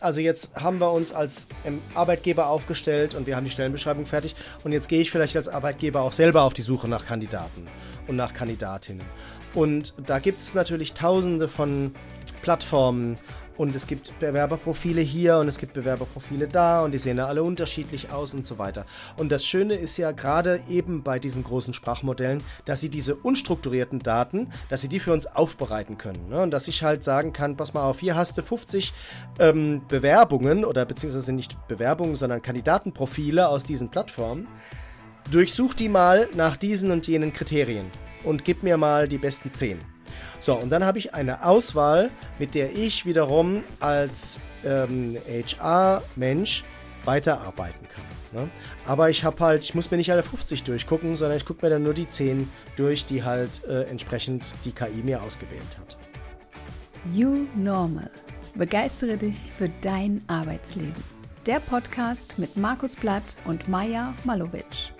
also jetzt haben wir uns als ähm, Arbeitgeber aufgestellt und wir haben die Stellenbeschreibung fertig und jetzt gehe ich vielleicht als Arbeitgeber auch selber auf die Suche nach Kandidaten und nach Kandidatinnen. Und da gibt es natürlich tausende von Plattformen und es gibt Bewerberprofile hier und es gibt Bewerberprofile da und die sehen ja alle unterschiedlich aus und so weiter. Und das Schöne ist ja gerade eben bei diesen großen Sprachmodellen, dass sie diese unstrukturierten Daten, dass sie die für uns aufbereiten können. Ne? Und dass ich halt sagen kann, pass mal auf, hier hast du 50 ähm, Bewerbungen oder beziehungsweise nicht Bewerbungen, sondern Kandidatenprofile aus diesen Plattformen. Durchsuch die mal nach diesen und jenen Kriterien und gib mir mal die besten 10. So, und dann habe ich eine Auswahl, mit der ich wiederum als ähm, HR-Mensch weiterarbeiten kann. Ne? Aber ich habe halt, ich muss mir nicht alle 50 durchgucken, sondern ich gucke mir dann nur die 10 durch, die halt äh, entsprechend die KI mir ausgewählt hat. You Normal. Begeistere dich für dein Arbeitsleben. Der Podcast mit Markus Blatt und Maja Malovic.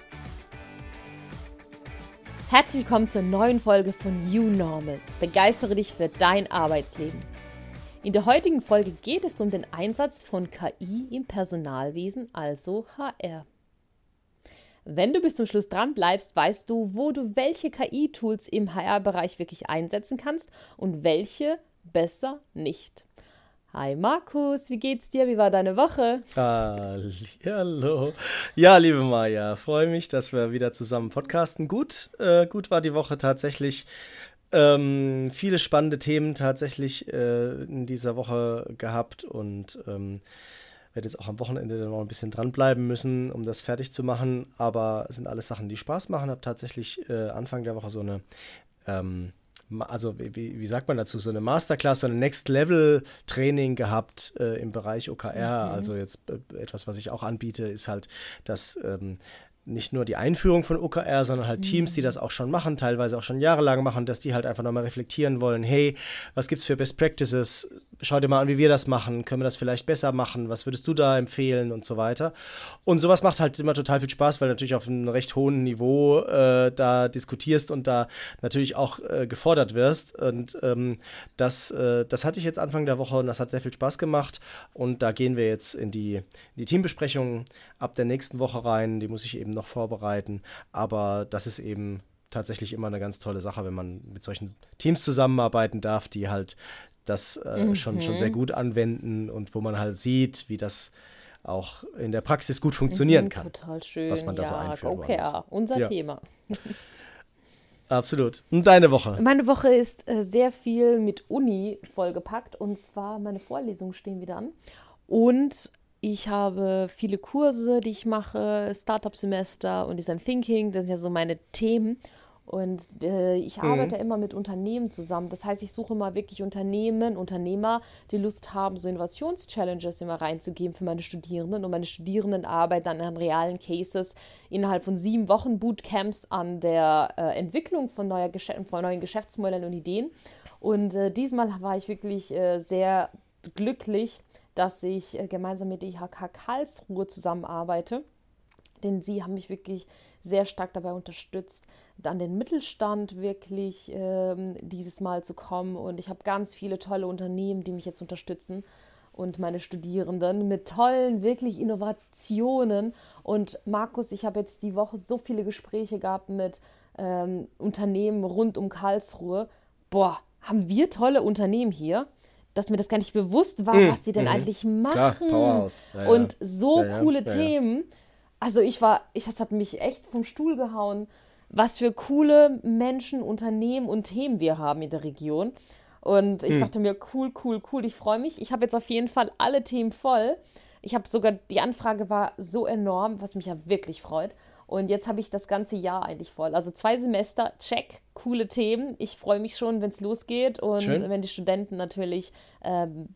Herzlich willkommen zur neuen Folge von You Normal. Begeistere dich für dein Arbeitsleben. In der heutigen Folge geht es um den Einsatz von KI im Personalwesen, also HR. Wenn du bis zum Schluss dran bleibst, weißt du, wo du welche KI-Tools im HR-Bereich wirklich einsetzen kannst und welche besser nicht. Hi Markus, wie geht's dir? Wie war deine Woche? Hallo. Ja, liebe Maja, freue mich, dass wir wieder zusammen podcasten. Gut, äh, gut war die Woche tatsächlich. Ähm, viele spannende Themen tatsächlich äh, in dieser Woche gehabt und ähm, werde jetzt auch am Wochenende noch ein bisschen dranbleiben müssen, um das fertig zu machen. Aber es sind alles Sachen, die Spaß machen. Habe tatsächlich äh, Anfang der Woche so eine ähm, also wie, wie, sagt man dazu, so eine Masterclass, so ein Next-Level-Training gehabt äh, im Bereich OKR. Mhm. Also jetzt äh, etwas, was ich auch anbiete, ist halt, dass ähm, nicht nur die Einführung von OKR, sondern halt Teams, die mhm. das auch schon machen, teilweise auch schon jahrelang machen, dass die halt einfach nochmal reflektieren wollen, hey, was gibt es für Best Practices? Schau dir mal an, wie wir das machen. Können wir das vielleicht besser machen? Was würdest du da empfehlen und so weiter? Und sowas macht halt immer total viel Spaß, weil natürlich auf einem recht hohen Niveau äh, da diskutierst und da natürlich auch äh, gefordert wirst. Und ähm, das, äh, das hatte ich jetzt Anfang der Woche und das hat sehr viel Spaß gemacht. Und da gehen wir jetzt in die, in die Teambesprechung ab der nächsten Woche rein. Die muss ich eben noch vorbereiten. Aber das ist eben tatsächlich immer eine ganz tolle Sache, wenn man mit solchen Teams zusammenarbeiten darf, die halt das äh, mhm. schon, schon sehr gut anwenden und wo man halt sieht, wie das auch in der Praxis gut funktionieren mhm, kann. Total schön. Was man da ja, so einführt. Okay, unser ja. Thema. Absolut. Und deine Woche? Meine Woche ist äh, sehr viel mit Uni vollgepackt und zwar meine Vorlesungen stehen wieder an. Und ich habe viele Kurse, die ich mache, Startup-Semester und Design Thinking, das sind ja so meine Themen. Und äh, ich mhm. arbeite immer mit Unternehmen zusammen. Das heißt, ich suche mal wirklich Unternehmen, Unternehmer, die Lust haben, so Innovations-Challenges immer reinzugeben für meine Studierenden. Und meine Studierenden arbeiten dann an realen Cases innerhalb von sieben Wochen Bootcamps an der äh, Entwicklung von, neuer Gesch von neuen Geschäftsmodellen und Ideen. Und äh, diesmal war ich wirklich äh, sehr glücklich, dass ich äh, gemeinsam mit der IHK Karlsruhe zusammenarbeite. Denn sie haben mich wirklich sehr stark dabei unterstützt, an den Mittelstand wirklich ähm, dieses Mal zu kommen. Und ich habe ganz viele tolle Unternehmen, die mich jetzt unterstützen und meine Studierenden mit tollen, wirklich Innovationen. Und Markus, ich habe jetzt die Woche so viele Gespräche gehabt mit ähm, Unternehmen rund um Karlsruhe. Boah, haben wir tolle Unternehmen hier dass mir das gar nicht bewusst war, mhm. was die denn mhm. eigentlich machen. Klar, ja, und so ja, coole Themen. Also ich war, ich, das hat mich echt vom Stuhl gehauen, was für coole Menschen, Unternehmen und Themen wir haben in der Region. Und ich mhm. dachte mir, cool, cool, cool, ich freue mich. Ich habe jetzt auf jeden Fall alle Themen voll. Ich habe sogar, die Anfrage war so enorm, was mich ja wirklich freut. Und jetzt habe ich das ganze Jahr eigentlich voll. Also zwei Semester, check, coole Themen. Ich freue mich schon, wenn es losgeht und Schön. wenn die Studenten natürlich ähm,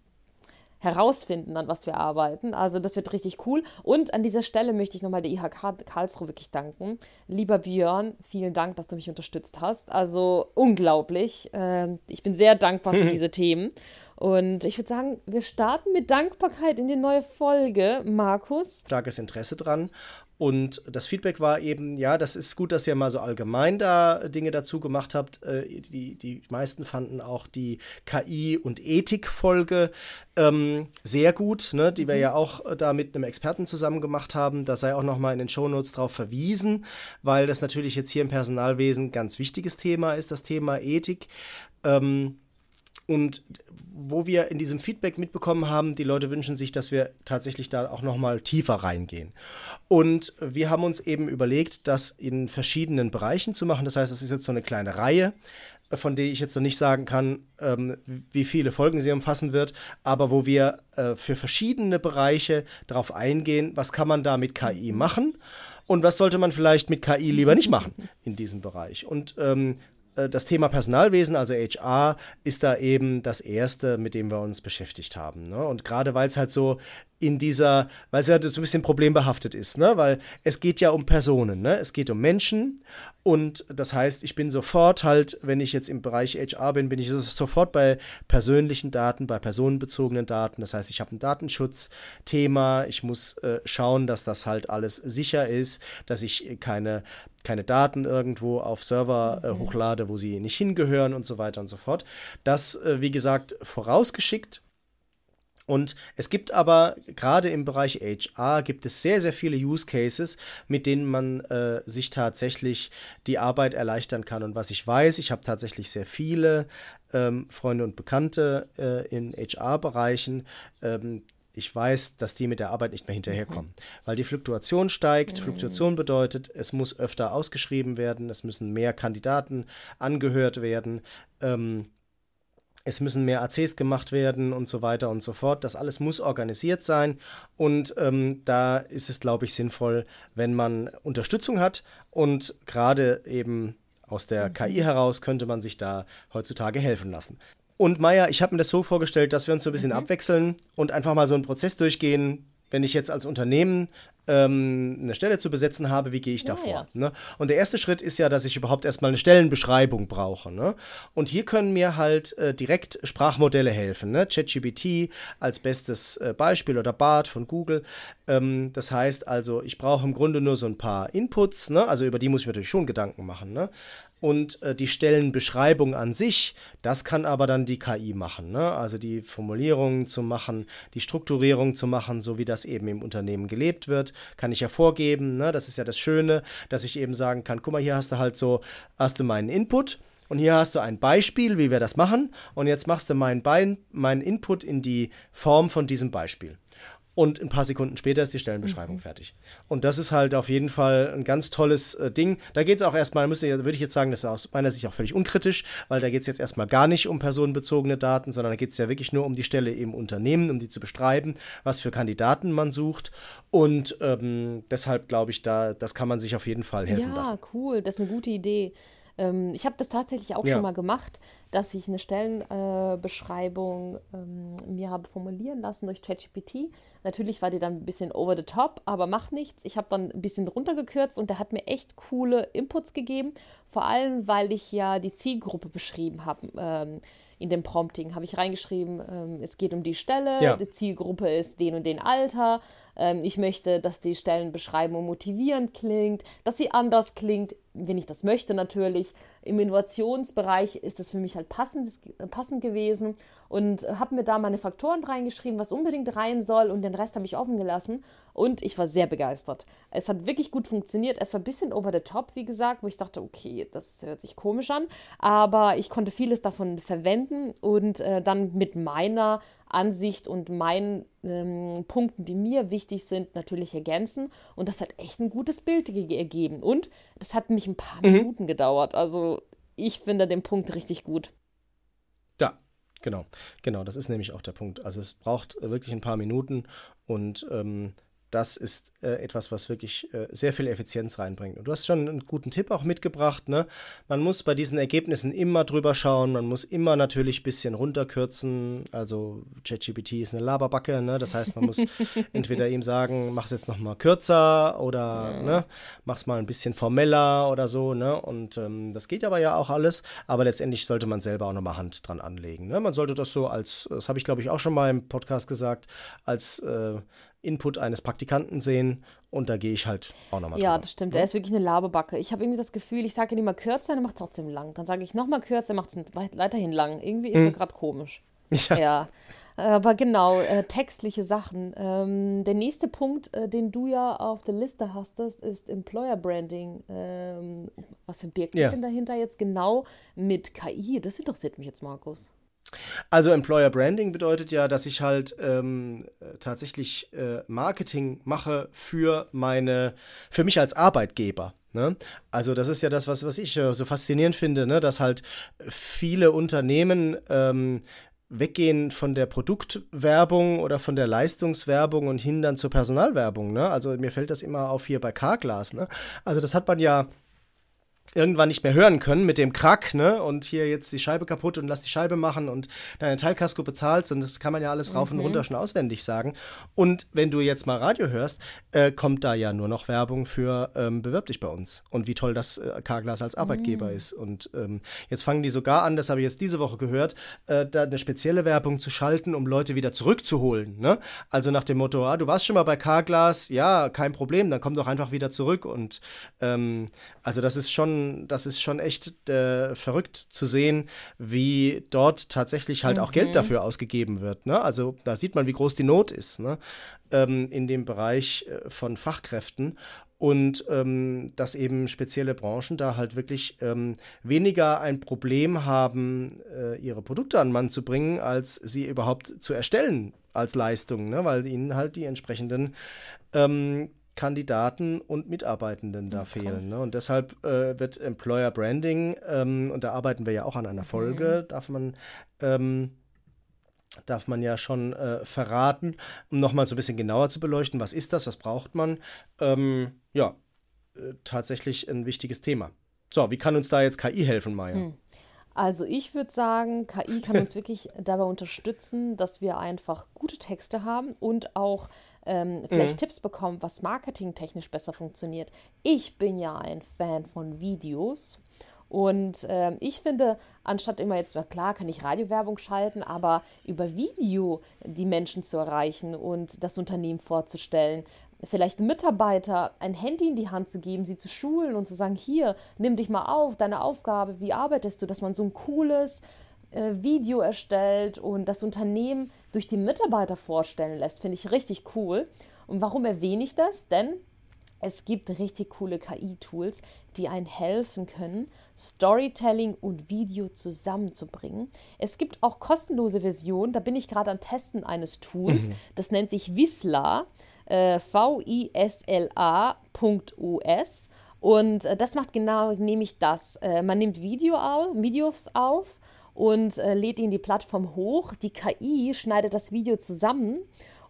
herausfinden, an was wir arbeiten. Also das wird richtig cool. Und an dieser Stelle möchte ich nochmal der IHK Karlsruhe wirklich danken. Lieber Björn, vielen Dank, dass du mich unterstützt hast. Also unglaublich. Ähm, ich bin sehr dankbar für diese Themen. Und ich würde sagen, wir starten mit Dankbarkeit in die neue Folge, Markus. Starkes Interesse dran. Und das Feedback war eben, ja, das ist gut, dass ihr mal so allgemein da Dinge dazu gemacht habt. Äh, die, die meisten fanden auch die KI- und Ethik-Folge ähm, sehr gut, ne, die wir mhm. ja auch da mit einem Experten zusammen gemacht haben. Da sei auch nochmal in den Shownotes drauf verwiesen, weil das natürlich jetzt hier im Personalwesen ein ganz wichtiges Thema ist, das Thema Ethik. Ähm, und wo wir in diesem Feedback mitbekommen haben, die Leute wünschen sich, dass wir tatsächlich da auch noch mal tiefer reingehen. Und wir haben uns eben überlegt, das in verschiedenen Bereichen zu machen. Das heißt, es ist jetzt so eine kleine Reihe, von der ich jetzt noch nicht sagen kann, ähm, wie viele Folgen sie umfassen wird, aber wo wir äh, für verschiedene Bereiche darauf eingehen, was kann man da mit KI machen und was sollte man vielleicht mit KI lieber nicht machen in diesem Bereich. Und ähm, äh, das Thema Personalwesen, also HR, ist da eben das erste, mit dem wir uns beschäftigt haben. Ne? Und gerade weil es halt so in dieser, weil es ja so ein bisschen problembehaftet ist, ne? weil es geht ja um Personen, ne? es geht um Menschen und das heißt, ich bin sofort halt, wenn ich jetzt im Bereich HR bin, bin ich sofort bei persönlichen Daten, bei personenbezogenen Daten. Das heißt, ich habe ein Datenschutzthema, ich muss äh, schauen, dass das halt alles sicher ist, dass ich keine, keine Daten irgendwo auf Server äh, mhm. hochlade, wo sie nicht hingehören und so weiter und so fort. Das, äh, wie gesagt, vorausgeschickt. Und es gibt aber gerade im Bereich HR gibt es sehr, sehr viele Use Cases, mit denen man äh, sich tatsächlich die Arbeit erleichtern kann. Und was ich weiß, ich habe tatsächlich sehr viele ähm, Freunde und Bekannte äh, in HR-Bereichen. Ähm, ich weiß, dass die mit der Arbeit nicht mehr hinterherkommen, mhm. weil die Fluktuation steigt. Mhm. Fluktuation bedeutet, es muss öfter ausgeschrieben werden, es müssen mehr Kandidaten angehört werden. Ähm, es müssen mehr ACs gemacht werden und so weiter und so fort. Das alles muss organisiert sein und ähm, da ist es, glaube ich, sinnvoll, wenn man Unterstützung hat und gerade eben aus der mhm. KI heraus könnte man sich da heutzutage helfen lassen. Und Maya, ich habe mir das so vorgestellt, dass wir uns so ein bisschen mhm. abwechseln und einfach mal so einen Prozess durchgehen, wenn ich jetzt als Unternehmen ähm, eine Stelle zu besetzen habe, wie gehe ich da vor? Ja. Ne? Und der erste Schritt ist ja, dass ich überhaupt erstmal eine Stellenbeschreibung brauche. Ne? Und hier können mir halt äh, direkt Sprachmodelle helfen. Ne? ChatGPT als bestes äh, Beispiel oder BART von Google. Ähm, das heißt also, ich brauche im Grunde nur so ein paar Inputs, ne? also über die muss ich mir natürlich schon Gedanken machen. Ne? Und äh, die Stellenbeschreibung an sich, das kann aber dann die KI machen. Ne? Also die Formulierungen zu machen, die Strukturierung zu machen, so wie das eben im Unternehmen gelebt wird, kann ich ja vorgeben. Ne? Das ist ja das Schöne, dass ich eben sagen kann, guck mal, hier hast du halt so, hast du meinen Input. Und hier hast du ein Beispiel, wie wir das machen. Und jetzt machst du meinen, Bein, meinen Input in die Form von diesem Beispiel und ein paar Sekunden später ist die Stellenbeschreibung mhm. fertig. Und das ist halt auf jeden Fall ein ganz tolles äh, Ding. Da geht es auch erstmal, müsste, würde ich jetzt sagen, das ist aus meiner Sicht auch völlig unkritisch, weil da geht es jetzt erstmal gar nicht um personenbezogene Daten, sondern da geht es ja wirklich nur um die Stelle im Unternehmen, um die zu beschreiben, was für Kandidaten man sucht. Und ähm, deshalb glaube ich, da, das kann man sich auf jeden Fall helfen ja, lassen. Ja, cool, das ist eine gute Idee. Ähm, ich habe das tatsächlich auch ja. schon mal gemacht, dass ich eine Stellenbeschreibung äh, ähm, mir habe formulieren lassen durch ChatGPT. Natürlich war die dann ein bisschen over the top, aber macht nichts. Ich habe dann ein bisschen runtergekürzt und der hat mir echt coole Inputs gegeben. Vor allem, weil ich ja die Zielgruppe beschrieben habe. Ähm, in dem Prompting habe ich reingeschrieben, ähm, es geht um die Stelle, ja. die Zielgruppe ist den und den Alter. Ähm, ich möchte, dass die Stellenbeschreibung motivierend klingt, dass sie anders klingt wenn ich das möchte natürlich. Im Innovationsbereich ist das für mich halt passend, passend gewesen und habe mir da meine Faktoren reingeschrieben, was unbedingt rein soll und den Rest habe ich offen gelassen und ich war sehr begeistert. Es hat wirklich gut funktioniert. Es war ein bisschen over the top, wie gesagt, wo ich dachte, okay, das hört sich komisch an, aber ich konnte vieles davon verwenden und äh, dann mit meiner Ansicht und meinen ähm, Punkten, die mir wichtig sind, natürlich ergänzen. Und das hat echt ein gutes Bild ergeben. Und das hat mich ein paar mhm. Minuten gedauert. Also ich finde den Punkt richtig gut. Ja, genau. Genau, das ist nämlich auch der Punkt. Also es braucht wirklich ein paar Minuten und ähm, das ist äh, etwas, was wirklich äh, sehr viel Effizienz reinbringt. Und du hast schon einen guten Tipp auch mitgebracht. Ne? Man muss bei diesen Ergebnissen immer drüber schauen. Man muss immer natürlich ein bisschen runterkürzen. Also ChatGPT ist eine Laberbacke. Ne? Das heißt, man muss entweder ihm sagen, mach es jetzt noch mal kürzer oder ja. ne, mach es mal ein bisschen formeller oder so. Ne? Und ähm, das geht aber ja auch alles. Aber letztendlich sollte man selber auch noch mal Hand dran anlegen. Ne? Man sollte das so als, das habe ich glaube ich auch schon mal im Podcast gesagt, als äh, Input eines Praktikanten sehen und da gehe ich halt auch nochmal Ja, drüber. das stimmt. Er ist wirklich eine Labebacke. Ich habe irgendwie das Gefühl, ich sage ihm immer kürzer, er macht es trotzdem lang. Dann sage ich nochmal kürzer, er macht es weiterhin lang. Irgendwie ist hm. er gerade komisch. Ja. ja. Aber genau, äh, textliche Sachen. Ähm, der nächste Punkt, äh, den du ja auf der Liste hast, ist Employer Branding. Ähm, was für ein Birgt ja. denn dahinter jetzt genau mit KI? Das interessiert mich jetzt, Markus. Also Employer Branding bedeutet ja, dass ich halt ähm, tatsächlich äh, Marketing mache für meine, für mich als Arbeitgeber. Ne? Also das ist ja das, was, was ich äh, so faszinierend finde, ne? dass halt viele Unternehmen ähm, weggehen von der Produktwerbung oder von der Leistungswerbung und hin dann zur Personalwerbung. Ne? Also mir fällt das immer auf hier bei Carglass. Ne? Also das hat man ja irgendwann nicht mehr hören können mit dem Krack, ne? Und hier jetzt die Scheibe kaputt und lass die Scheibe machen und deine Teilkasko bezahlst und das kann man ja alles rauf mhm. und runter schon auswendig sagen. Und wenn du jetzt mal Radio hörst, äh, kommt da ja nur noch Werbung für ähm, Bewirb dich bei uns und wie toll das äh, Carglass als Arbeitgeber mhm. ist. Und ähm, jetzt fangen die sogar an, das habe ich jetzt diese Woche gehört, äh, da eine spezielle Werbung zu schalten, um Leute wieder zurückzuholen. Ne? Also nach dem Motto, ah, du warst schon mal bei Carglass, ja, kein Problem, dann komm doch einfach wieder zurück. Und ähm, also das ist schon das ist schon echt äh, verrückt zu sehen, wie dort tatsächlich halt mhm. auch Geld mhm. dafür ausgegeben wird. Ne? Also da sieht man, wie groß die Not ist ne? ähm, in dem Bereich äh, von Fachkräften und ähm, dass eben spezielle Branchen da halt wirklich ähm, weniger ein Problem haben, äh, ihre Produkte an Mann zu bringen, als sie überhaupt zu erstellen als Leistung, ne? weil ihnen halt die entsprechenden ähm, Kandidaten und Mitarbeitenden da oh, fehlen. Ne? Und deshalb äh, wird Employer Branding, ähm, und da arbeiten wir ja auch an einer Folge, mhm. darf man ähm, darf man ja schon äh, verraten, um nochmal so ein bisschen genauer zu beleuchten, was ist das, was braucht man. Ähm, ja, äh, tatsächlich ein wichtiges Thema. So, wie kann uns da jetzt KI helfen, Maya? Mhm. Also ich würde sagen, KI kann uns wirklich dabei unterstützen, dass wir einfach gute Texte haben und auch ähm, vielleicht mhm. Tipps bekommen, was marketingtechnisch besser funktioniert. Ich bin ja ein Fan von Videos. Und äh, ich finde, anstatt immer jetzt, na klar, kann ich Radiowerbung schalten, aber über Video die Menschen zu erreichen und das Unternehmen vorzustellen, vielleicht Mitarbeiter ein Handy in die Hand zu geben, sie zu schulen und zu sagen, hier, nimm dich mal auf, deine Aufgabe, wie arbeitest du, dass man so ein cooles äh, Video erstellt und das Unternehmen durch die Mitarbeiter vorstellen lässt, finde ich richtig cool. Und warum erwähne ich das? Denn es gibt richtig coole KI-Tools, die einen helfen können, Storytelling und Video zusammenzubringen. Es gibt auch kostenlose Versionen, da bin ich gerade am Testen eines Tools, mhm. das nennt sich Visla, äh, V-I-S-L-A.us. Und äh, das macht genau nämlich das. Äh, man nimmt Video auf, Videos auf und äh, lädt ihn die Plattform hoch. Die KI schneidet das Video zusammen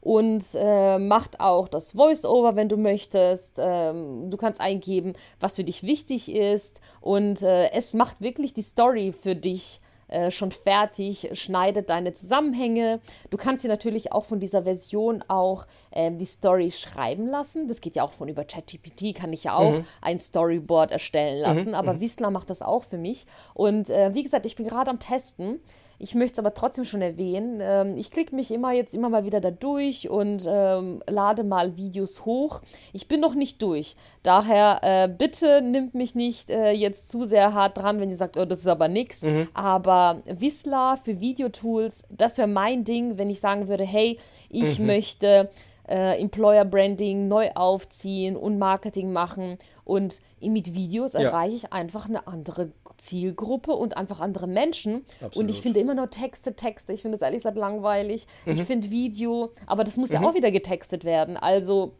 und äh, macht auch das Voice-Over, wenn du möchtest. Ähm, du kannst eingeben, was für dich wichtig ist und äh, es macht wirklich die Story für dich äh, schon fertig, schneidet deine Zusammenhänge. Du kannst dir natürlich auch von dieser Version auch äh, die Story schreiben lassen. Das geht ja auch von über ChatGPT, kann ich ja auch mhm. ein Storyboard erstellen lassen. Mhm. Aber mhm. Wissler macht das auch für mich. Und äh, wie gesagt, ich bin gerade am Testen. Ich möchte es aber trotzdem schon erwähnen. Ähm, ich klicke mich immer jetzt immer mal wieder da durch und ähm, lade mal Videos hoch. Ich bin noch nicht durch. Daher äh, bitte nimmt mich nicht äh, jetzt zu sehr hart dran, wenn ihr sagt, oh, das ist aber nichts. Mhm. Aber Wissler für Videotools, das wäre mein Ding, wenn ich sagen würde, hey, ich mhm. möchte äh, Employer Branding neu aufziehen und Marketing machen. Und mit Videos ja. erreiche ich einfach eine andere Zielgruppe und einfach andere Menschen. Absolut. Und ich finde immer nur Texte, Texte. Ich finde es ehrlich gesagt langweilig. Mhm. Ich finde Video, aber das muss mhm. ja auch wieder getextet werden. Also,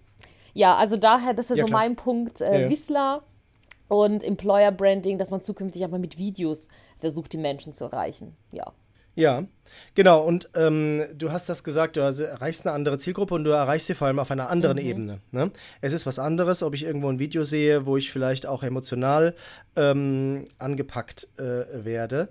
ja, also daher, das wäre ja, so klar. mein Punkt. Äh, ja. Whistler und Employer Branding, dass man zukünftig einfach mit Videos versucht, die Menschen zu erreichen. Ja. Ja, genau. Und ähm, du hast das gesagt, du erreichst eine andere Zielgruppe und du erreichst sie vor allem auf einer anderen mhm. Ebene. Ne? Es ist was anderes, ob ich irgendwo ein Video sehe, wo ich vielleicht auch emotional ähm, angepackt äh, werde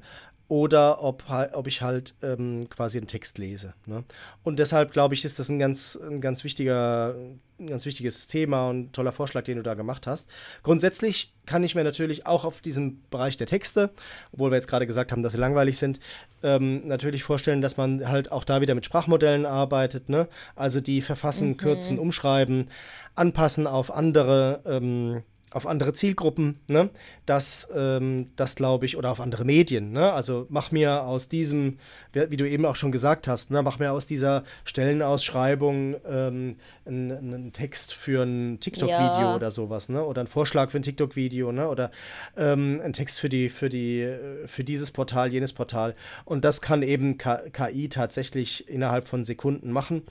oder ob, ob ich halt ähm, quasi einen Text lese. Ne? Und deshalb glaube ich, ist das ein ganz, ein ganz wichtiger, ein ganz wichtiges Thema und toller Vorschlag, den du da gemacht hast. Grundsätzlich kann ich mir natürlich auch auf diesem Bereich der Texte, obwohl wir jetzt gerade gesagt haben, dass sie langweilig sind, ähm, natürlich vorstellen, dass man halt auch da wieder mit Sprachmodellen arbeitet. Ne? Also die verfassen, mhm. kürzen, umschreiben, anpassen auf andere. Ähm, auf andere Zielgruppen, ne? Das, ähm, das glaube ich, oder auf andere Medien, ne? Also mach mir aus diesem, wie du eben auch schon gesagt hast, ne? mach mir aus dieser Stellenausschreibung ähm, einen, einen, Text für ein TikTok-Video ja. oder sowas, ne? Oder einen Vorschlag für ein TikTok-Video, ne? Oder ähm, einen Text für die, für die, für dieses Portal, jenes Portal. Und das kann eben KI tatsächlich innerhalb von Sekunden machen.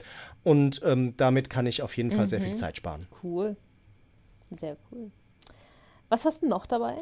Und ähm, damit kann ich auf jeden Fall mhm. sehr viel mhm. Zeit sparen. Cool. Sehr cool. Was hast du noch dabei?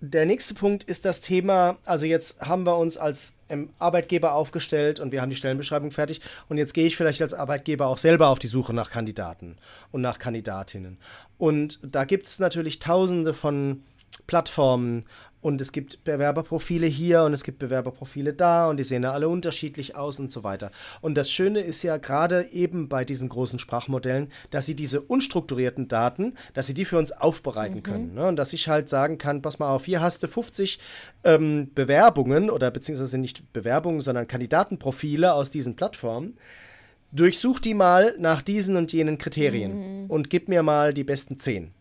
Der nächste Punkt ist das Thema, also jetzt haben wir uns als ähm, Arbeitgeber aufgestellt und wir haben die Stellenbeschreibung fertig und jetzt gehe ich vielleicht als Arbeitgeber auch selber auf die Suche nach Kandidaten und nach Kandidatinnen. Und da gibt es natürlich tausende von Plattformen und es gibt Bewerberprofile hier und es gibt Bewerberprofile da und die sehen ja alle unterschiedlich aus und so weiter. Und das Schöne ist ja gerade eben bei diesen großen Sprachmodellen, dass sie diese unstrukturierten Daten, dass sie die für uns aufbereiten mhm. können. Ne? Und dass ich halt sagen kann, pass mal auf, hier hast du 50 ähm, Bewerbungen oder beziehungsweise nicht Bewerbungen, sondern Kandidatenprofile aus diesen Plattformen. Durchsuch die mal nach diesen und jenen Kriterien mhm. und gib mir mal die besten 10.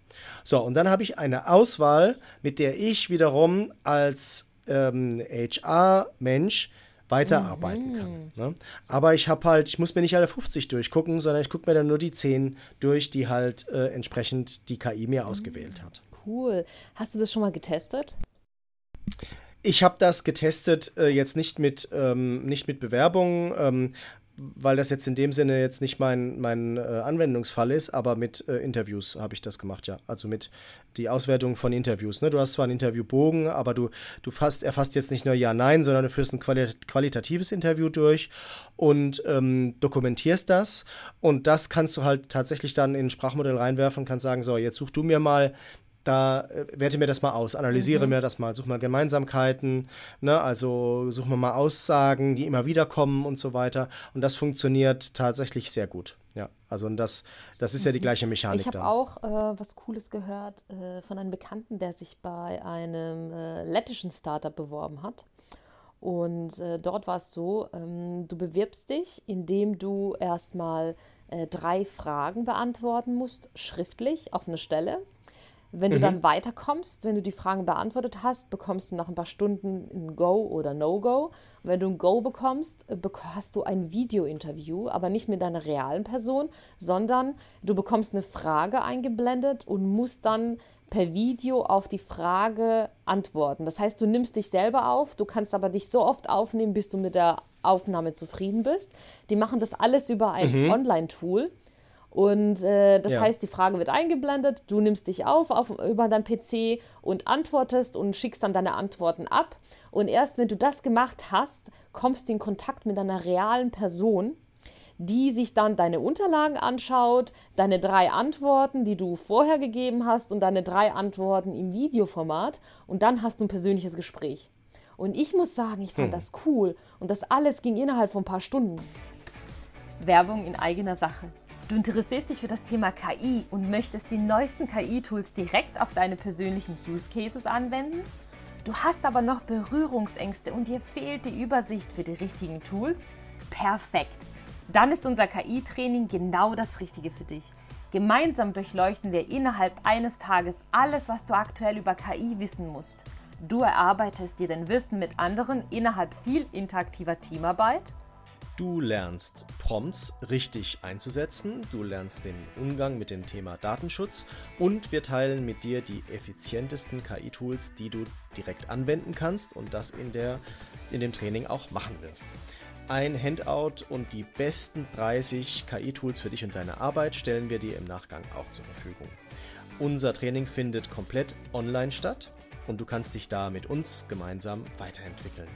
So, und dann habe ich eine Auswahl, mit der ich wiederum als ähm, HR-Mensch weiterarbeiten mhm. kann. Ne? Aber ich habe halt, ich muss mir nicht alle 50 durchgucken, sondern ich gucke mir dann nur die 10 durch, die halt äh, entsprechend die KI mir mhm. ausgewählt hat. Cool. Hast du das schon mal getestet? Ich habe das getestet, äh, jetzt nicht mit, ähm, nicht mit Bewerbungen. Ähm, weil das jetzt in dem Sinne jetzt nicht mein, mein äh, Anwendungsfall ist, aber mit äh, Interviews habe ich das gemacht, ja. Also mit die Auswertung von Interviews. Ne? Du hast zwar einen Interviewbogen, aber du, du fasst, erfasst jetzt nicht nur Ja, Nein, sondern du führst ein quali qualitatives Interview durch und ähm, dokumentierst das. Und das kannst du halt tatsächlich dann in ein Sprachmodell reinwerfen und kannst sagen, so, jetzt such du mir mal da äh, werte mir das mal aus, analysiere mhm. mir das mal, such mal Gemeinsamkeiten, ne? also such mir mal Aussagen, die immer wieder kommen und so weiter. Und das funktioniert tatsächlich sehr gut. Ja, also und das, das ist ja die mhm. gleiche Mechanik. Ich habe auch äh, was Cooles gehört äh, von einem Bekannten, der sich bei einem äh, lettischen Startup beworben hat. Und äh, dort war es so, ähm, du bewirbst dich, indem du erstmal äh, drei Fragen beantworten musst, schriftlich auf eine Stelle. Wenn du mhm. dann weiterkommst, wenn du die Fragen beantwortet hast, bekommst du nach ein paar Stunden ein Go oder No-Go. Wenn du ein Go bekommst, äh, hast du ein Video-Interview, aber nicht mit deiner realen Person, sondern du bekommst eine Frage eingeblendet und musst dann per Video auf die Frage antworten. Das heißt, du nimmst dich selber auf, du kannst aber dich so oft aufnehmen, bis du mit der Aufnahme zufrieden bist. Die machen das alles über ein mhm. Online-Tool. Und äh, das ja. heißt, die Frage wird eingeblendet, du nimmst dich auf, auf über dein PC und antwortest und schickst dann deine Antworten ab. Und erst wenn du das gemacht hast, kommst du in Kontakt mit einer realen Person, die sich dann deine Unterlagen anschaut, deine drei Antworten, die du vorher gegeben hast und deine drei Antworten im Videoformat und dann hast du ein persönliches Gespräch. Und ich muss sagen, ich fand hm. das cool und das alles ging innerhalb von ein paar Stunden. Psst. Werbung in eigener Sache. Du interessierst dich für das Thema KI und möchtest die neuesten KI-Tools direkt auf deine persönlichen Use Cases anwenden? Du hast aber noch Berührungsängste und dir fehlt die Übersicht für die richtigen Tools? Perfekt! Dann ist unser KI-Training genau das Richtige für dich. Gemeinsam durchleuchten wir innerhalb eines Tages alles, was du aktuell über KI wissen musst. Du erarbeitest dir dein Wissen mit anderen innerhalb viel interaktiver Teamarbeit Du lernst Prompts richtig einzusetzen, du lernst den Umgang mit dem Thema Datenschutz und wir teilen mit dir die effizientesten KI-Tools, die du direkt anwenden kannst und das in, der, in dem Training auch machen wirst. Ein Handout und die besten 30 KI-Tools für dich und deine Arbeit stellen wir dir im Nachgang auch zur Verfügung. Unser Training findet komplett online statt und du kannst dich da mit uns gemeinsam weiterentwickeln.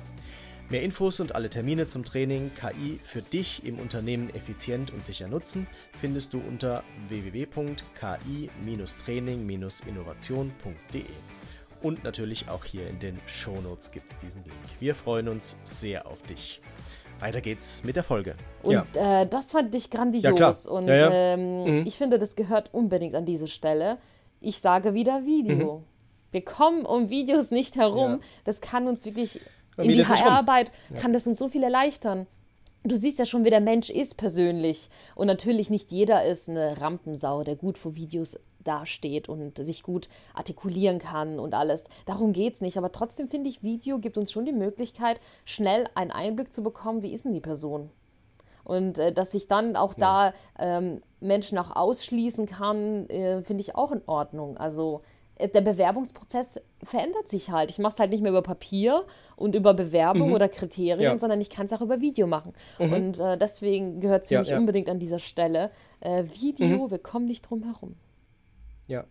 Mehr Infos und alle Termine zum Training KI für dich im Unternehmen effizient und sicher nutzen findest du unter www.ki-training-innovation.de. Und natürlich auch hier in den Shownotes gibt es diesen Link. Wir freuen uns sehr auf dich. Weiter geht's mit der Folge. Und ja. äh, das fand ich grandios. Ja, und ja, ähm, mhm. ich finde, das gehört unbedingt an diese Stelle. Ich sage wieder Video. Mhm. Wir kommen um Videos nicht herum. Das kann uns wirklich in die HR-Arbeit, kann das uns so viel erleichtern. Du siehst ja schon, wie der Mensch ist persönlich. Und natürlich nicht jeder ist eine Rampensau, der gut vor Videos dasteht und sich gut artikulieren kann und alles. Darum geht es nicht. Aber trotzdem finde ich, Video gibt uns schon die Möglichkeit, schnell einen Einblick zu bekommen, wie ist denn die Person. Und äh, dass ich dann auch ja. da ähm, Menschen auch ausschließen kann, äh, finde ich auch in Ordnung. Also der Bewerbungsprozess verändert sich halt. Ich mache es halt nicht mehr über Papier und über Bewerbung mhm. oder Kriterien, ja. sondern ich kann es auch über Video machen. Mhm. Und äh, deswegen gehört es für ja, mich unbedingt an dieser Stelle. Äh, Video, mhm. wir kommen nicht drum herum. Ja.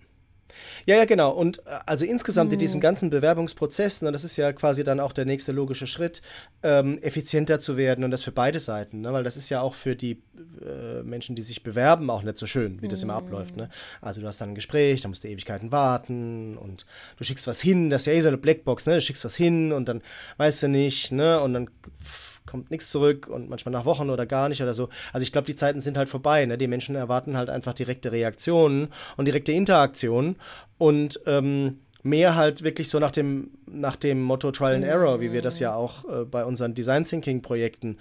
Ja, ja, genau. Und äh, also insgesamt in diesem mhm. ganzen Bewerbungsprozess, ne, das ist ja quasi dann auch der nächste logische Schritt, ähm, effizienter zu werden und das für beide Seiten, ne? weil das ist ja auch für die äh, Menschen, die sich bewerben, auch nicht so schön, wie das immer abläuft. Ne? Mhm. Also du hast dann ein Gespräch, da musst du Ewigkeiten warten und du schickst was hin, das ist ja eh so eine Blackbox, ne? du schickst was hin und dann weißt du nicht, ne? und dann kommt nichts zurück und manchmal nach Wochen oder gar nicht oder so. Also ich glaube, die Zeiten sind halt vorbei. Ne? Die Menschen erwarten halt einfach direkte Reaktionen und direkte Interaktionen und ähm, mehr halt wirklich so nach dem, nach dem Motto Trial and Error, wie wir das ja auch äh, bei unseren Design Thinking Projekten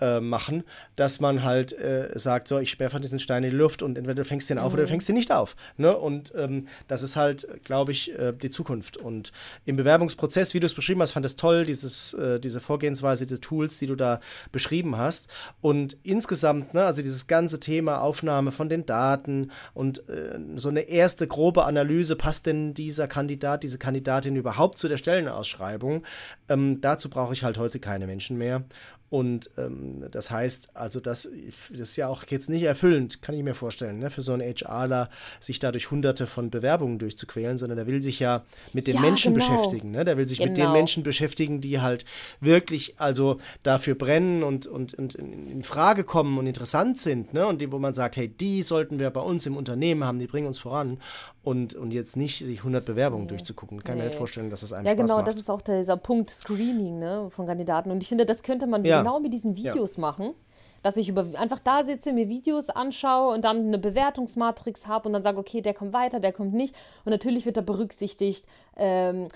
äh, machen, dass man halt äh, sagt, so, ich sperre diesen Stein in die Luft und entweder du fängst den auf mhm. oder du fängst den nicht auf. Ne? Und ähm, das ist halt, glaube ich, äh, die Zukunft. Und im Bewerbungsprozess, wie du es beschrieben hast, fand es toll, dieses, äh, diese Vorgehensweise, diese Tools, die du da beschrieben hast. Und insgesamt, ne, also dieses ganze Thema Aufnahme von den Daten und äh, so eine erste grobe Analyse, passt denn dieser Kandidat, diese Kandidatin überhaupt zu der Stellenausschreibung? Ähm, dazu brauche ich halt heute keine Menschen mehr. Und ähm, das heißt, also das, das ist ja auch jetzt nicht erfüllend, kann ich mir vorstellen, ne, für so einen HRler, sich da durch hunderte von Bewerbungen durchzuquälen, sondern der will sich ja mit den ja, Menschen genau. beschäftigen. Ne? Der will sich genau. mit den genau. Menschen beschäftigen, die halt wirklich also dafür brennen und, und, und in Frage kommen und interessant sind. Ne? Und die, wo man sagt, hey, die sollten wir bei uns im Unternehmen haben, die bringen uns voran. Und, und jetzt nicht sich 100 Bewerbungen nee. durchzugucken. Kann nee. mir nicht vorstellen, dass das einfach Ja, genau, macht. das ist auch dieser Punkt Screening ne, von Kandidaten. Und ich finde, das könnte man ja genau mit diesen Videos ja. machen, dass ich über, einfach da sitze, mir Videos anschaue und dann eine Bewertungsmatrix habe und dann sage, okay, der kommt weiter, der kommt nicht. Und natürlich wird da berücksichtigt, ähm,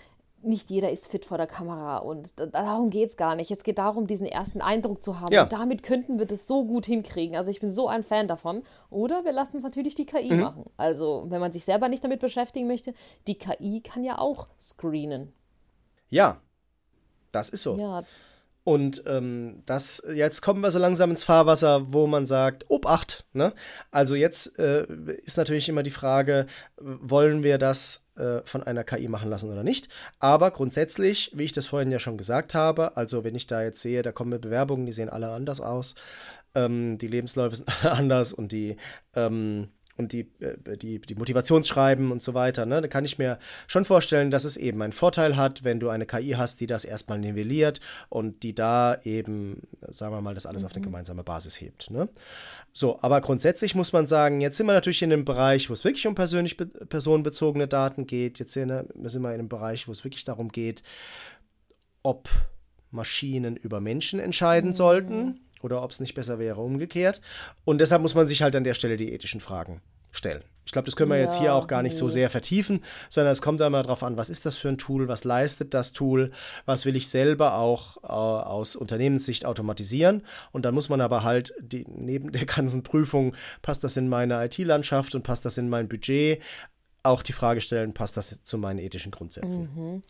nicht jeder ist fit vor der Kamera und darum geht es gar nicht. Es geht darum, diesen ersten Eindruck zu haben. Ja. Und damit könnten wir das so gut hinkriegen. Also ich bin so ein Fan davon. Oder wir lassen es natürlich die KI mhm. machen. Also wenn man sich selber nicht damit beschäftigen möchte, die KI kann ja auch screenen. Ja, das ist so. Ja, und ähm, das, jetzt kommen wir so langsam ins Fahrwasser, wo man sagt, Obacht. Ne? Also jetzt äh, ist natürlich immer die Frage, wollen wir das äh, von einer KI machen lassen oder nicht? Aber grundsätzlich, wie ich das vorhin ja schon gesagt habe, also wenn ich da jetzt sehe, da kommen Bewerbungen, die sehen alle anders aus, ähm, die Lebensläufe sind anders und die ähm, und die, äh, die, die Motivationsschreiben und so weiter, ne, da kann ich mir schon vorstellen, dass es eben einen Vorteil hat, wenn du eine KI hast, die das erstmal nivelliert und die da eben, sagen wir mal, das alles mhm. auf eine mhm. gemeinsame Basis hebt. Ne? So, aber grundsätzlich muss man sagen, jetzt sind wir natürlich in einem Bereich, wo es wirklich um persönlich be personenbezogene Daten geht. Jetzt sind wir in einem Bereich, wo es wirklich darum geht, ob Maschinen über Menschen entscheiden mhm. sollten oder ob es nicht besser wäre umgekehrt. Und deshalb muss man sich halt an der Stelle die ethischen Fragen stellen. Ich glaube, das können wir ja, jetzt hier auch gar nicht nee. so sehr vertiefen, sondern es kommt einmal darauf an, was ist das für ein Tool, was leistet das Tool, was will ich selber auch äh, aus Unternehmenssicht automatisieren. Und dann muss man aber halt die, neben der ganzen Prüfung, passt das in meine IT-Landschaft und passt das in mein Budget, auch die Frage stellen, passt das zu meinen ethischen Grundsätzen. Mhm.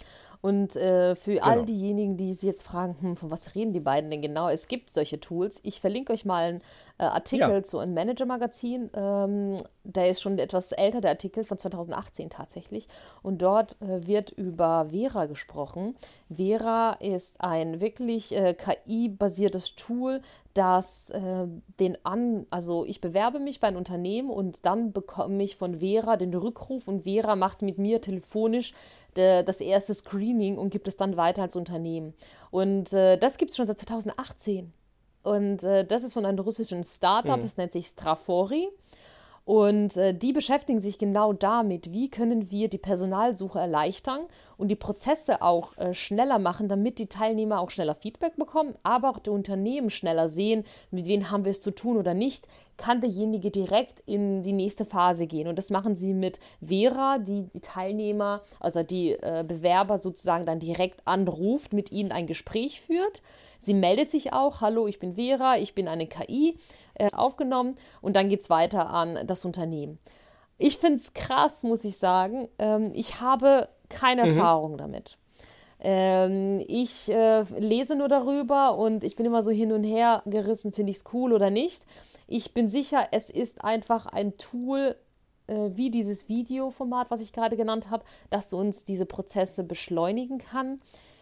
Und äh, für genau. all diejenigen, die sich jetzt fragen, hm, von was reden die beiden denn genau? Es gibt solche Tools. Ich verlinke euch mal einen äh, Artikel ja. zu einem Manager-Magazin. Ähm, der ist schon etwas älter, der Artikel von 2018 tatsächlich. Und dort äh, wird über Vera gesprochen. Vera ist ein wirklich äh, KI-basiertes Tool, dass äh, den an, also ich bewerbe mich bei einem Unternehmen und dann bekomme ich von Vera den Rückruf und Vera macht mit mir telefonisch de, das erste Screening und gibt es dann weiter als Unternehmen. Und äh, das gibt es schon seit 2018. Und äh, das ist von einem russischen Startup, mhm. das nennt sich Strafori. Und äh, die beschäftigen sich genau damit, wie können wir die Personalsuche erleichtern und die Prozesse auch äh, schneller machen, damit die Teilnehmer auch schneller Feedback bekommen, aber auch die Unternehmen schneller sehen, mit wem haben wir es zu tun oder nicht, kann derjenige direkt in die nächste Phase gehen. Und das machen sie mit Vera, die die Teilnehmer, also die äh, Bewerber sozusagen dann direkt anruft, mit ihnen ein Gespräch führt. Sie meldet sich auch, hallo, ich bin Vera, ich bin eine KI äh, aufgenommen und dann geht es weiter an das Unternehmen. Ich finde es krass, muss ich sagen. Ähm, ich habe keine mhm. Erfahrung damit. Ähm, ich äh, lese nur darüber und ich bin immer so hin und her gerissen, finde ich es cool oder nicht. Ich bin sicher, es ist einfach ein Tool, äh, wie dieses Videoformat, was ich gerade genannt habe, das uns diese Prozesse beschleunigen kann.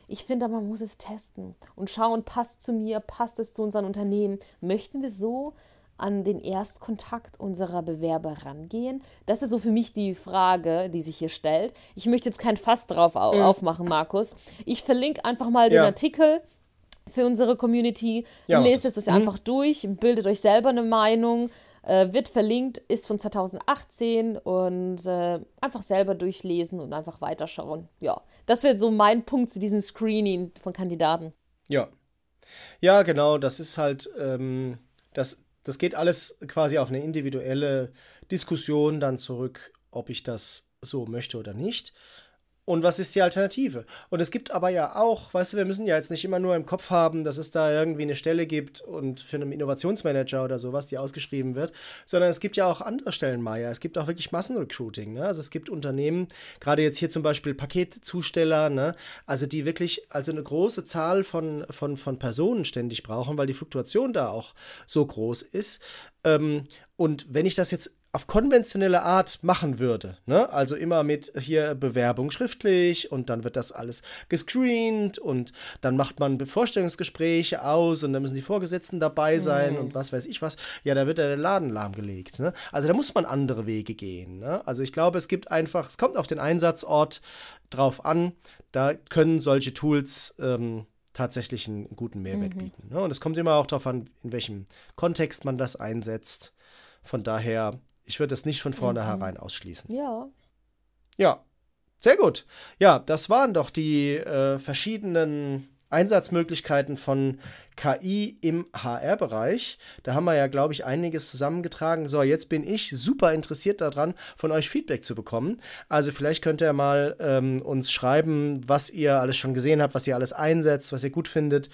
Ich finde, man muss es testen und schauen, passt zu mir, passt es zu unserem Unternehmen. Möchten wir so an den Erstkontakt unserer Bewerber rangehen? Das ist so für mich die Frage, die sich hier stellt. Ich möchte jetzt kein Fass drauf au mhm. aufmachen, Markus. Ich verlinke einfach mal den ja. Artikel für unsere Community. Ja, Lest es euch mhm. einfach durch, bildet euch selber eine Meinung. Äh, wird verlinkt, ist von 2018 und äh, einfach selber durchlesen und einfach weiterschauen. Ja, das wäre so mein Punkt zu diesem Screening von Kandidaten. Ja. Ja, genau, das ist halt, ähm, das, das geht alles quasi auf eine individuelle Diskussion dann zurück, ob ich das so möchte oder nicht. Und was ist die Alternative? Und es gibt aber ja auch, weißt du, wir müssen ja jetzt nicht immer nur im Kopf haben, dass es da irgendwie eine Stelle gibt und für einen Innovationsmanager oder sowas, die ausgeschrieben wird, sondern es gibt ja auch andere Stellen, Maya. Es gibt auch wirklich Massenrecruiting. Ne? Also es gibt Unternehmen, gerade jetzt hier zum Beispiel Paketzusteller, ne? also die wirklich also eine große Zahl von, von, von Personen ständig brauchen, weil die Fluktuation da auch so groß ist. Ähm, und wenn ich das jetzt auf konventionelle Art machen würde. Ne? Also immer mit hier Bewerbung schriftlich und dann wird das alles gescreent und dann macht man Vorstellungsgespräche aus und dann müssen die Vorgesetzten dabei sein mhm. und was weiß ich was. Ja, da wird der Laden lahmgelegt. Ne? Also da muss man andere Wege gehen. Ne? Also ich glaube, es gibt einfach, es kommt auf den Einsatzort drauf an. Da können solche Tools ähm, tatsächlich einen guten Mehrwert mhm. bieten. Ne? Und es kommt immer auch darauf an, in welchem Kontext man das einsetzt. Von daher ich würde das nicht von vornherein mhm. ausschließen. Ja. Ja, sehr gut. Ja, das waren doch die äh, verschiedenen Einsatzmöglichkeiten von KI im HR-Bereich. Da haben wir ja, glaube ich, einiges zusammengetragen. So, jetzt bin ich super interessiert daran, von euch Feedback zu bekommen. Also vielleicht könnt ihr mal ähm, uns schreiben, was ihr alles schon gesehen habt, was ihr alles einsetzt, was ihr gut findet,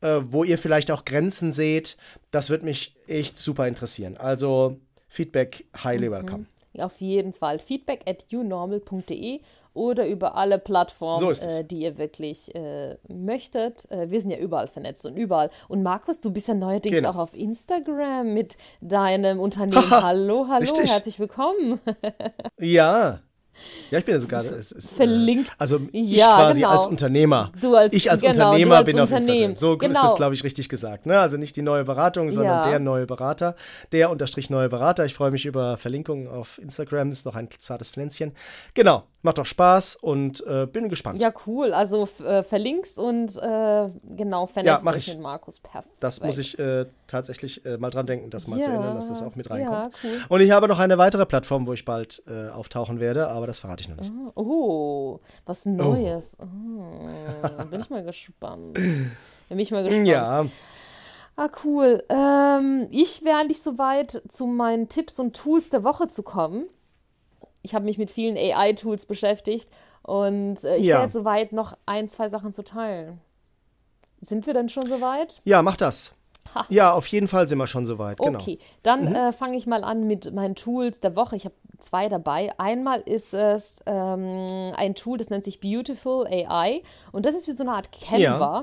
äh, wo ihr vielleicht auch Grenzen seht. Das würde mich echt super interessieren. Also Feedback highly mhm. welcome. Auf jeden Fall. Feedback at unormal.de oder über alle Plattformen, so äh, die ihr wirklich äh, möchtet. Äh, wir sind ja überall vernetzt und überall. Und Markus, du bist ja neuerdings genau. auch auf Instagram mit deinem Unternehmen. hallo, hallo, Richtig. herzlich willkommen. ja, ja, ich bin ja sogar es, es, äh, verlinkt. Also ich ja, quasi genau. als Unternehmer. Du als, ich als genau, Unternehmer als bin auf Instagram. So genau. ist das, glaube ich, richtig gesagt. Ne? Also nicht die neue Beratung, sondern ja. der neue Berater. Der unterstrich neue Berater. Ich freue mich über Verlinkungen auf Instagram. Ist noch ein zartes Pflänzchen. Genau, macht doch Spaß und äh, bin gespannt. Ja, cool. Also äh, verlinkst und äh, genau vernetzt ja, dich mit Markus. Perfekt. Das muss ich äh, tatsächlich äh, mal dran denken, das mal ja. zu ändern, dass das auch mit reinkommt. Ja, cool. Und ich habe noch eine weitere Plattform, wo ich bald äh, auftauchen werde, aber das verrate ich noch nicht. Oh, oh was Neues. Oh. Oh, bin ich mal gespannt. Bin ich mal gespannt. Ja. Ah, cool. Ähm, ich wäre nicht so weit, zu meinen Tipps und Tools der Woche zu kommen. Ich habe mich mit vielen AI-Tools beschäftigt und äh, ich ja. wäre jetzt so weit, noch ein, zwei Sachen zu teilen. Sind wir denn schon so weit? Ja, mach das. Ja, auf jeden Fall sind wir schon so weit. Genau. Okay, dann mhm. äh, fange ich mal an mit meinen Tools der Woche. Ich habe zwei dabei. Einmal ist es ähm, ein Tool, das nennt sich Beautiful AI und das ist wie so eine Art Canva. Ja.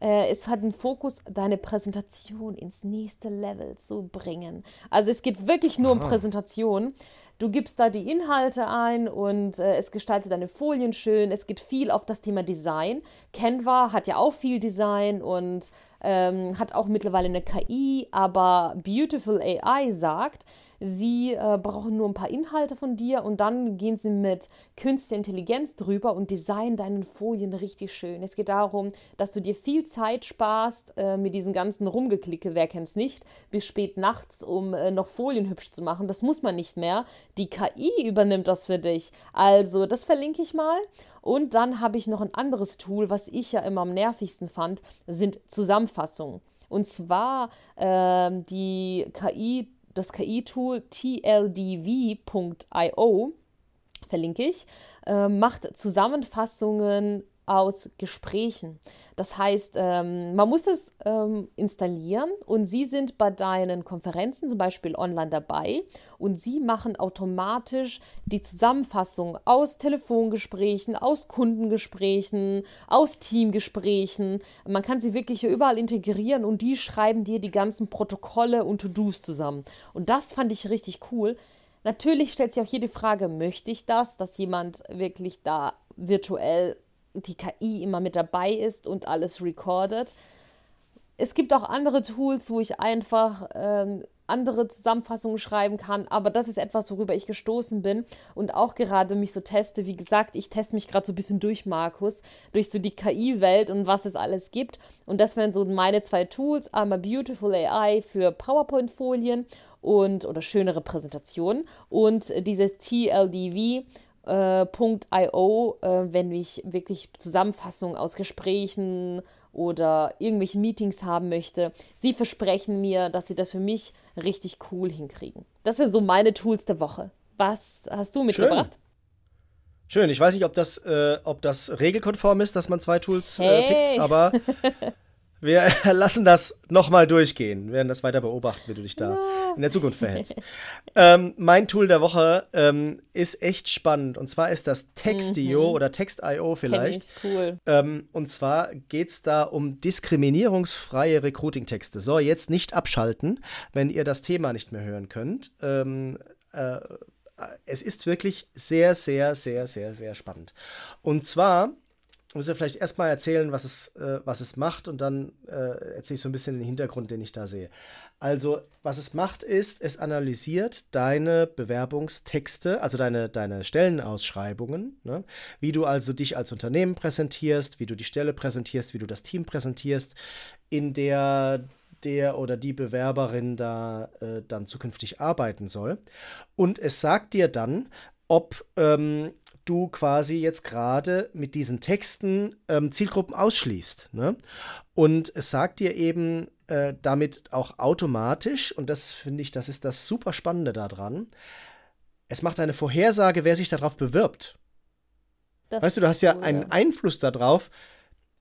Äh, es hat den Fokus, deine Präsentation ins nächste Level zu bringen. Also es geht wirklich nur Aha. um Präsentation. Du gibst da die Inhalte ein und äh, es gestaltet deine Folien schön. Es geht viel auf das Thema Design. Canva hat ja auch viel Design und ähm, hat auch mittlerweile eine KI, aber Beautiful AI sagt, Sie äh, brauchen nur ein paar Inhalte von dir und dann gehen sie mit künstlicher Intelligenz drüber und designen deinen Folien richtig schön. Es geht darum, dass du dir viel Zeit sparst äh, mit diesen ganzen Rumgeklicke, wer kennt es nicht, bis spät nachts, um äh, noch Folien hübsch zu machen. Das muss man nicht mehr. Die KI übernimmt das für dich. Also, das verlinke ich mal. Und dann habe ich noch ein anderes Tool, was ich ja immer am nervigsten fand, sind Zusammenfassungen. Und zwar ähm, die KI das KI-Tool tldv.io, verlinke ich, äh, macht Zusammenfassungen aus Gesprächen. Das heißt, ähm, man muss es ähm, installieren und Sie sind bei deinen Konferenzen zum Beispiel online dabei und Sie machen automatisch die Zusammenfassung aus Telefongesprächen, aus Kundengesprächen, aus Teamgesprächen. Man kann sie wirklich überall integrieren und die schreiben dir die ganzen Protokolle und To-Dos zusammen. Und das fand ich richtig cool. Natürlich stellt sich auch hier die Frage, möchte ich das, dass jemand wirklich da virtuell die KI immer mit dabei ist und alles recordet. Es gibt auch andere Tools, wo ich einfach ähm, andere Zusammenfassungen schreiben kann, aber das ist etwas, worüber ich gestoßen bin und auch gerade mich so teste. Wie gesagt, ich teste mich gerade so ein bisschen durch, Markus, durch so die KI-Welt und was es alles gibt. Und das wären so meine zwei Tools: einmal Beautiful AI für PowerPoint-Folien und oder schönere Präsentationen und dieses TLDV äh, .io, äh, wenn ich wirklich Zusammenfassungen aus Gesprächen oder irgendwelchen Meetings haben möchte. Sie versprechen mir, dass sie das für mich richtig cool hinkriegen. Das wären so meine Tools der Woche. Was hast du mitgebracht? Schön. Schön. Ich weiß nicht, ob das, äh, ob das regelkonform ist, dass man zwei Tools äh, hey. pickt, aber wir lassen das nochmal durchgehen. Wir werden das weiter beobachten, wie du dich da in der Zukunft verhältst. ähm, mein Tool der Woche ähm, ist echt spannend. Und zwar ist das Textio mhm. oder Text.io vielleicht. Cool. Ähm, und zwar geht es da um diskriminierungsfreie Recruiting-Texte. So, jetzt nicht abschalten, wenn ihr das Thema nicht mehr hören könnt. Ähm, äh, es ist wirklich sehr, sehr, sehr, sehr, sehr spannend. Und zwar muss ja vielleicht erstmal erzählen, was es, äh, was es macht und dann äh, erzähle ich so ein bisschen den Hintergrund, den ich da sehe. Also, was es macht, ist, es analysiert deine Bewerbungstexte, also deine, deine Stellenausschreibungen, ne? wie du also dich als Unternehmen präsentierst, wie du die Stelle präsentierst, wie du das Team präsentierst, in der der oder die Bewerberin da äh, dann zukünftig arbeiten soll. Und es sagt dir dann, ob ähm, du quasi jetzt gerade mit diesen Texten ähm, Zielgruppen ausschließt. Ne? Und es sagt dir eben äh, damit auch automatisch, und das finde ich, das ist das super Spannende daran, es macht eine Vorhersage, wer sich darauf bewirbt. Das weißt du, du hast ja einen Einfluss darauf,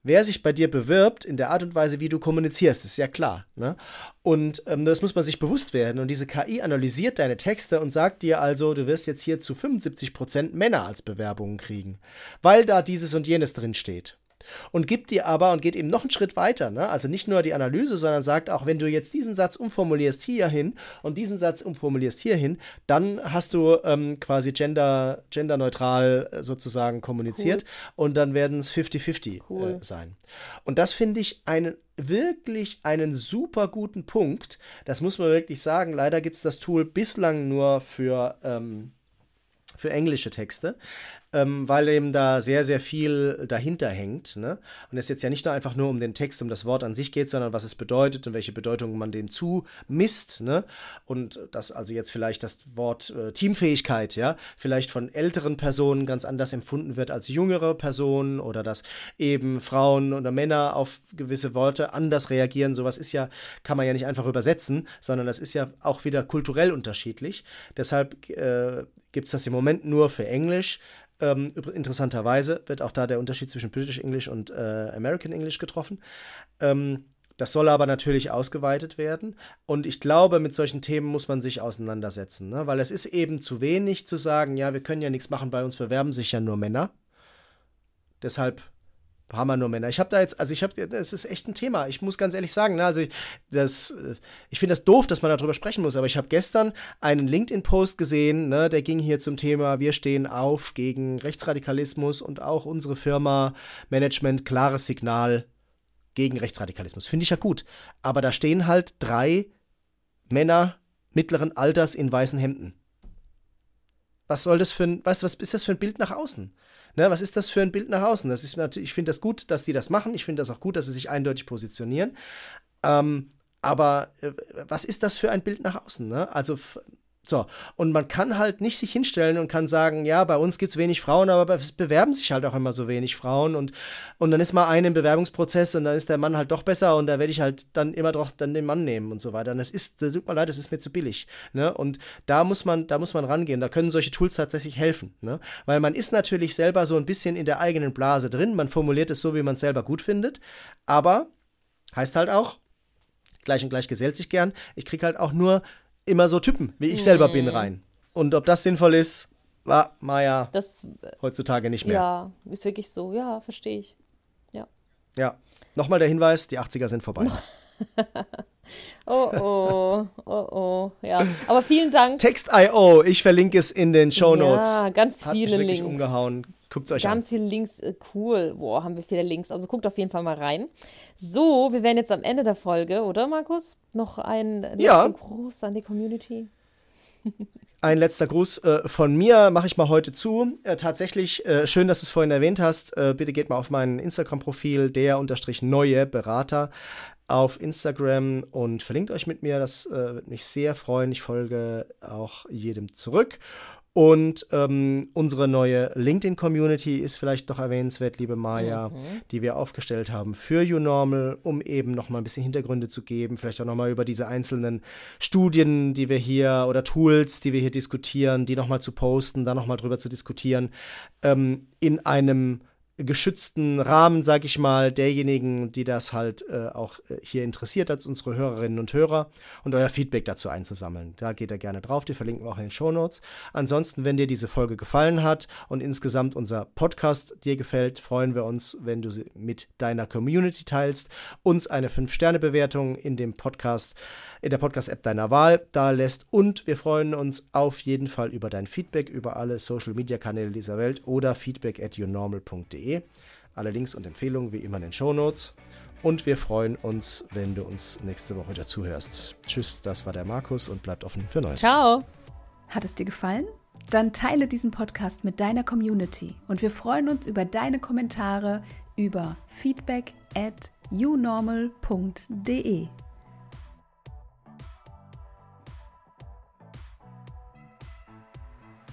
wer sich bei dir bewirbt, in der Art und Weise, wie du kommunizierst, ist ja klar. Ne? Und ähm, das muss man sich bewusst werden. Und diese KI analysiert deine Texte und sagt dir also, du wirst jetzt hier zu 75% Männer als Bewerbungen kriegen, weil da dieses und jenes drin steht und gibt dir aber und geht eben noch einen Schritt weiter. Ne? Also nicht nur die Analyse, sondern sagt auch, wenn du jetzt diesen Satz umformulierst hierhin und diesen Satz umformulierst hierhin, dann hast du ähm, quasi gender, genderneutral äh, sozusagen kommuniziert cool. und dann werden es 50-50 cool. äh, sein. Und das finde ich einen wirklich einen super guten Punkt. Das muss man wirklich sagen. Leider gibt es das Tool bislang nur für. Ähm, für englische Texte ähm, weil eben da sehr, sehr viel dahinter hängt. Ne? Und es jetzt ja nicht nur einfach nur um den Text, um das Wort an sich geht, sondern was es bedeutet und welche Bedeutung man dem zumisst. Ne? Und dass also jetzt vielleicht das Wort äh, Teamfähigkeit, ja, vielleicht von älteren Personen ganz anders empfunden wird als jüngere Personen oder dass eben Frauen oder Männer auf gewisse Worte anders reagieren. Sowas ist ja, kann man ja nicht einfach übersetzen, sondern das ist ja auch wieder kulturell unterschiedlich. Deshalb äh, gibt es das im Moment nur für Englisch. Ähm, interessanterweise wird auch da der Unterschied zwischen British English und äh, American English getroffen. Ähm, das soll aber natürlich ausgeweitet werden. Und ich glaube, mit solchen Themen muss man sich auseinandersetzen, ne? weil es ist eben zu wenig zu sagen, ja, wir können ja nichts machen, bei uns bewerben sich ja nur Männer. Deshalb haben wir nur Männer. Ich habe da jetzt, also ich habe, das ist echt ein Thema. Ich muss ganz ehrlich sagen, ne, also ich, das, äh, ich finde das doof, dass man darüber sprechen muss, aber ich habe gestern einen LinkedIn-Post gesehen, ne, der ging hier zum Thema, wir stehen auf gegen Rechtsradikalismus und auch unsere Firma Management, klares Signal, gegen Rechtsradikalismus. Finde ich ja gut. Aber da stehen halt drei Männer mittleren Alters in weißen Hemden. Was soll das für ein, weißt, was ist das für ein Bild nach außen? Ne, was ist das für ein Bild nach außen? Das ist natürlich, ich finde das gut, dass die das machen. Ich finde das auch gut, dass sie sich eindeutig positionieren. Ähm, aber äh, was ist das für ein Bild nach außen? Ne? Also so, und man kann halt nicht sich hinstellen und kann sagen, ja, bei uns gibt es wenig Frauen, aber es bewerben sich halt auch immer so wenig Frauen und, und dann ist mal eine im Bewerbungsprozess und dann ist der Mann halt doch besser und da werde ich halt dann immer doch dann den Mann nehmen und so weiter. Und das ist, das tut mir leid, das ist mir zu billig. Ne? Und da muss man, da muss man rangehen. Da können solche Tools tatsächlich helfen. Ne? Weil man ist natürlich selber so ein bisschen in der eigenen Blase drin. Man formuliert es so, wie man es selber gut findet. Aber heißt halt auch, gleich und gleich gesellt sich gern. Ich kriege halt auch nur immer so Typen, wie ich mhm. selber bin, rein. Und ob das sinnvoll ist, war Maja das, heutzutage nicht mehr. Ja, ist wirklich so. Ja, verstehe ich. Ja. Ja. Nochmal der Hinweis: die 80er sind vorbei. oh, oh, oh, oh. Ja, aber vielen Dank. Text.io, ich verlinke es in den Show Notes. Ja, ganz viele Hat mich wirklich Links. umgehauen. Guckt euch Ganz an. Ganz viele Links, äh, cool. Boah, haben wir viele Links. Also guckt auf jeden Fall mal rein. So, wir wären jetzt am Ende der Folge, oder Markus? Noch ein letzter ja. Gruß an die Community. Ein letzter Gruß äh, von mir mache ich mal heute zu. Äh, tatsächlich, äh, schön, dass du es vorhin erwähnt hast. Äh, bitte geht mal auf mein Instagram-Profil, der unterstrich neue Berater auf Instagram und verlinkt euch mit mir. Das äh, würde mich sehr freuen. Ich folge auch jedem zurück. Und ähm, unsere neue LinkedIn-Community ist vielleicht noch erwähnenswert, liebe Maja, mhm. die wir aufgestellt haben für YouNormal, um eben noch mal ein bisschen Hintergründe zu geben, vielleicht auch noch mal über diese einzelnen Studien, die wir hier oder Tools, die wir hier diskutieren, die noch mal zu posten, da noch mal drüber zu diskutieren, ähm, in einem geschützten Rahmen, sag ich mal, derjenigen, die das halt äh, auch äh, hier interessiert, als unsere Hörerinnen und Hörer und euer Feedback dazu einzusammeln. Da geht ihr gerne drauf, die verlinken wir auch in den Show Notes. Ansonsten, wenn dir diese Folge gefallen hat und insgesamt unser Podcast dir gefällt, freuen wir uns, wenn du sie mit deiner Community teilst, uns eine 5-Sterne-Bewertung in dem Podcast in der Podcast-App deiner Wahl da lässt. Und wir freuen uns auf jeden Fall über dein Feedback über alle Social-Media-Kanäle dieser Welt oder feedback at yournormal.de. Alle Links und Empfehlungen wie immer in den Show Notes. Und wir freuen uns, wenn du uns nächste Woche wieder zuhörst. Tschüss, das war der Markus und bleibt offen für Neues. Ciao. Hat es dir gefallen? Dann teile diesen Podcast mit deiner Community und wir freuen uns über deine Kommentare über feedback at unormal.de.